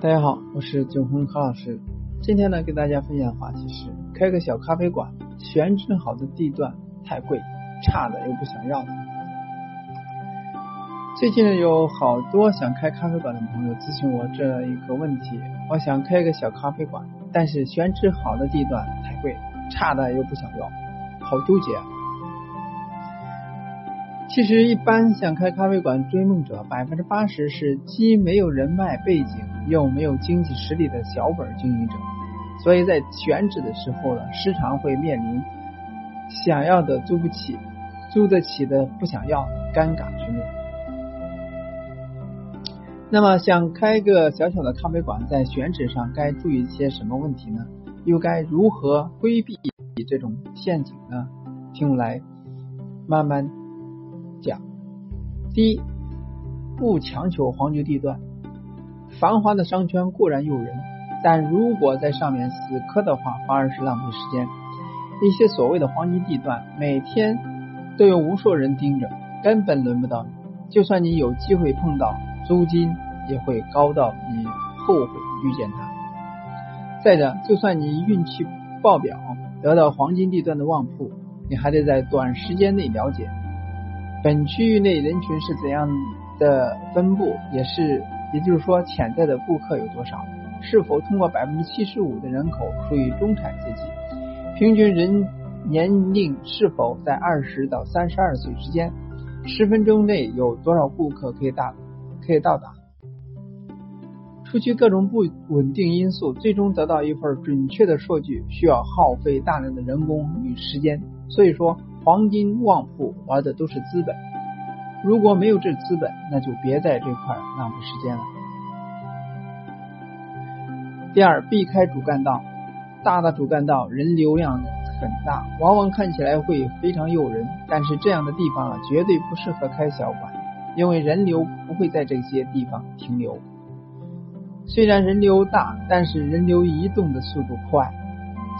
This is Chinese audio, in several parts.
大家好，我是九红何老师。今天呢，给大家分享的话题是开个小咖啡馆，选址好的地段太贵，差的又不想要。最近，有好多想开咖啡馆的朋友咨询我这一个问题：我想开个小咖啡馆，但是选址好的地段太贵，差的又不想要，好纠结。其实，一般想开咖啡馆追梦者，百分之八十是既没有人脉背景，又没有经济实力的小本经营者，所以在选址的时候呢，时常会面临想要的租不起，租得起的不想要，尴尬局面。那么，想开个小小的咖啡馆，在选址上该注意些什么问题呢？又该如何规避这种陷阱呢？听我来慢慢。讲，第一，不强求黄金地段，繁华的商圈固然诱人，但如果在上面死磕的话，反而是浪费时间。一些所谓的黄金地段，每天都有无数人盯着，根本轮不到你。就算你有机会碰到，租金也会高到你后悔遇见他。再者，就算你运气爆表，得到黄金地段的旺铺，你还得在短时间内了解。本区域内人群是怎样的分布？也是，也就是说，潜在的顾客有多少？是否通过百分之七十五的人口属于中产阶级？平均人年龄是否在二十到三十二岁之间？十分钟内有多少顾客可以到可以到达？除去各种不稳定因素，最终得到一份准确的数据，需要耗费大量的人工与时间。所以说。黄金旺铺玩的都是资本，如果没有这资本，那就别在这块浪费时间了。第二，避开主干道，大的主干道人流量很大，往往看起来会非常诱人，但是这样的地方啊，绝对不适合开小馆，因为人流不会在这些地方停留。虽然人流大，但是人流移动的速度快。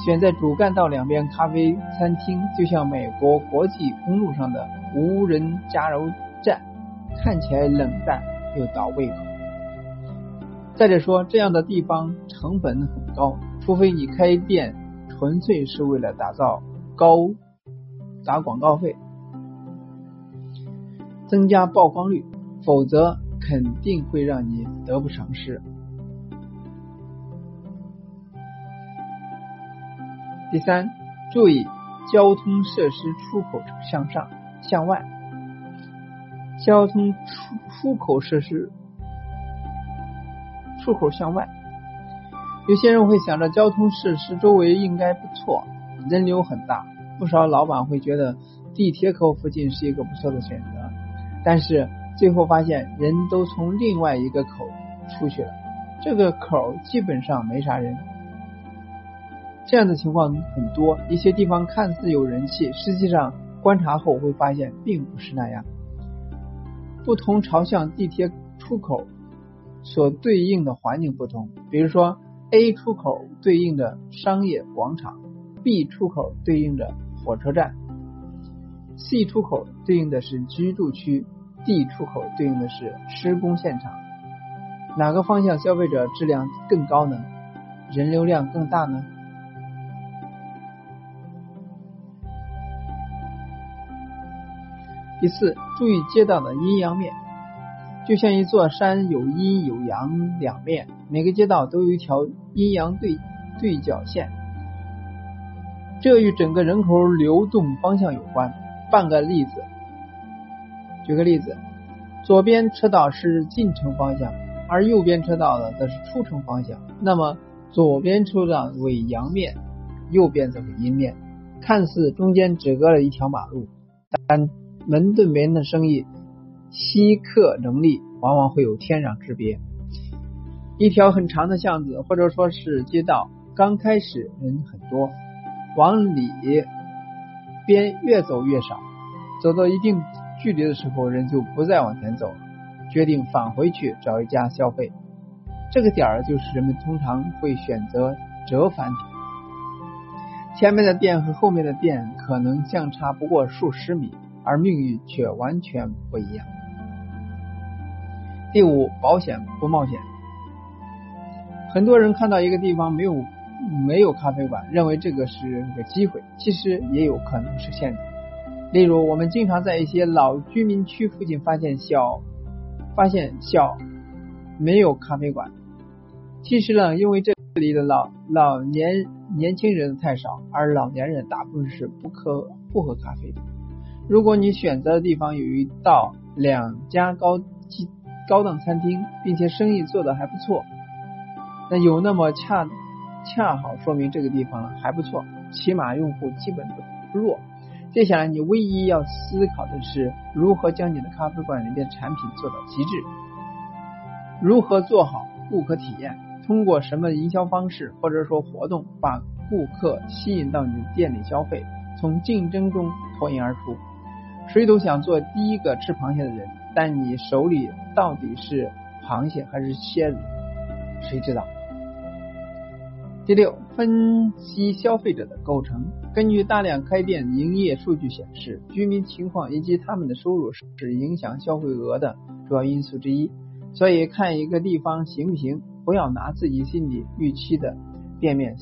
选在主干道两边咖啡餐厅，就像美国国际公路上的无人加油，看起来冷淡又倒胃口。再者说，这样的地方成本很高，除非你开店纯粹是为了打造高打广告费，增加曝光率，否则肯定会让你得不偿失。第三，注意交通设施出口向上向外，交通出出口设施出口向外。有些人会想着交通设施周围应该不错，人流很大，不少老板会觉得地铁口附近是一个不错的选择，但是最后发现人都从另外一个口出去了，这个口基本上没啥人。这样的情况很多，一些地方看似有人气，实际上观察后会发现并不是那样。不同朝向地铁出口所对应的环境不同，比如说 A 出口对应的商业广场，B 出口对应着火车站，C 出口对应的是居住区，D 出口对应的是施工现场。哪个方向消费者质量更高呢？人流量更大呢？第四，注意街道的阴阳面，就像一座山有阴有阳两面，每个街道都有一条阴阳对对角线，这与整个人口流动方向有关。半个例子，举个例子，左边车道是进城方向，而右边车道呢则是出城方向，那么左边车道为阳面，右边则为阴面，看似中间只隔了一条马路，但门对门的生意，吸客能力往往会有天壤之别。一条很长的巷子或者说是街道，刚开始人很多，往里边越走越少，走到一定距离的时候，人就不再往前走了，决定返回去找一家消费。这个点儿就是人们通常会选择折返，前面的店和后面的店可能相差不过数十米。而命运却完全不一样。第五，保险不冒险。很多人看到一个地方没有没有咖啡馆，认为这个是个机会，其实也有可能是陷阱。例如，我们经常在一些老居民区附近发现小发现小没有咖啡馆。其实呢，因为这里的老老年年轻人太少，而老年人大部分是不喝不喝咖啡的。如果你选择的地方有一到两家高级高档餐厅，并且生意做得还不错，那有那么恰恰好说明这个地方还不错，起码用户基本不弱。接下来，你唯一要思考的是如何将你的咖啡馆里面产品做到极致，如何做好顾客体验，通过什么营销方式或者说活动把顾客吸引到你的店里消费，从竞争中脱颖而出。谁都想做第一个吃螃蟹的人，但你手里到底是螃蟹还是蝎子，谁知道？第六，分析消费者的构成。根据大量开店营业数据显示，居民情况以及他们的收入是影响消费额的主要因素之一。所以，看一个地方行不行，不要拿自己心里预期的店面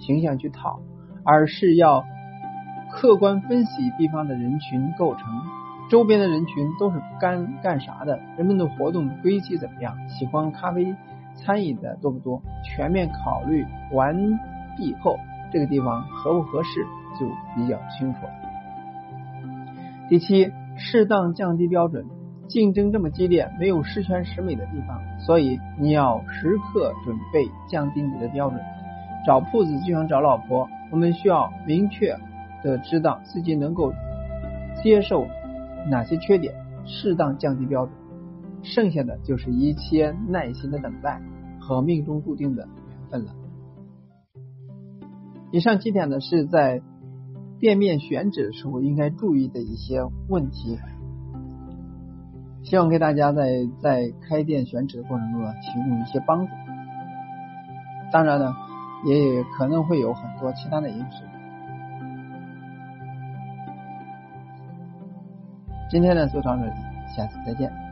形象去套，而是要客观分析地方的人群构成，周边的人群都是干干啥的，人们的活动轨迹怎么样，喜欢咖啡。餐饮的多不多？全面考虑完毕后，这个地方合不合适就比较清楚了。第七，适当降低标准。竞争这么激烈，没有十全十美的地方，所以你要时刻准备降低你的标准。找铺子就像找老婆，我们需要明确的知道自己能够接受哪些缺点，适当降低标准。剩下的就是一切耐心的等待和命中注定的缘分了。以上几点呢，是在店面选址的时候应该注意的一些问题，希望给大家在在开店选址的过程中呢提供一些帮助。当然呢，也可能会有很多其他的因素。今天呢就到这里，下次再见。